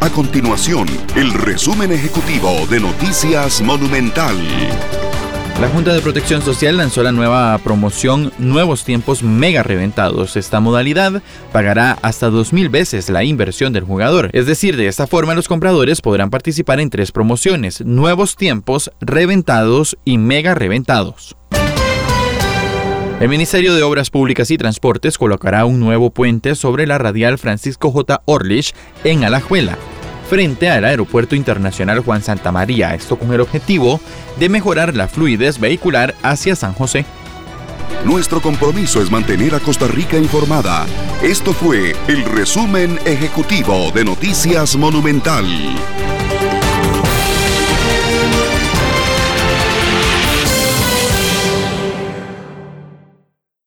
A continuación, el resumen ejecutivo de Noticias Monumental. La Junta de Protección Social lanzó la nueva promoción Nuevos Tiempos Mega Reventados. Esta modalidad pagará hasta 2.000 veces la inversión del jugador. Es decir, de esta forma los compradores podrán participar en tres promociones, Nuevos Tiempos, Reventados y Mega Reventados. El Ministerio de Obras Públicas y Transportes colocará un nuevo puente sobre la radial Francisco J. Orlich en Alajuela frente al Aeropuerto Internacional Juan Santa María, esto con el objetivo de mejorar la fluidez vehicular hacia San José. Nuestro compromiso es mantener a Costa Rica informada. Esto fue el resumen ejecutivo de Noticias Monumental.